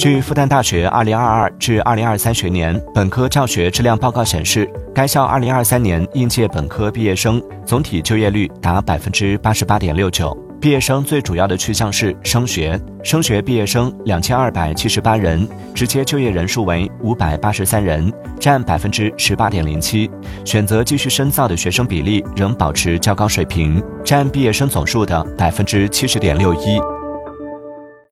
据复旦大学2022至2023学年本科教学质量报告显示，该校2023年应届本科毕业生总体就业率达百分之八十八点六九。毕业生最主要的去向是升学，升学毕业生两千二百七十八人，直接就业人数为五百八十三人，占百分之十八点零七。选择继续深造的学生比例仍保持较高水平，占毕业生总数的百分之七十点六一。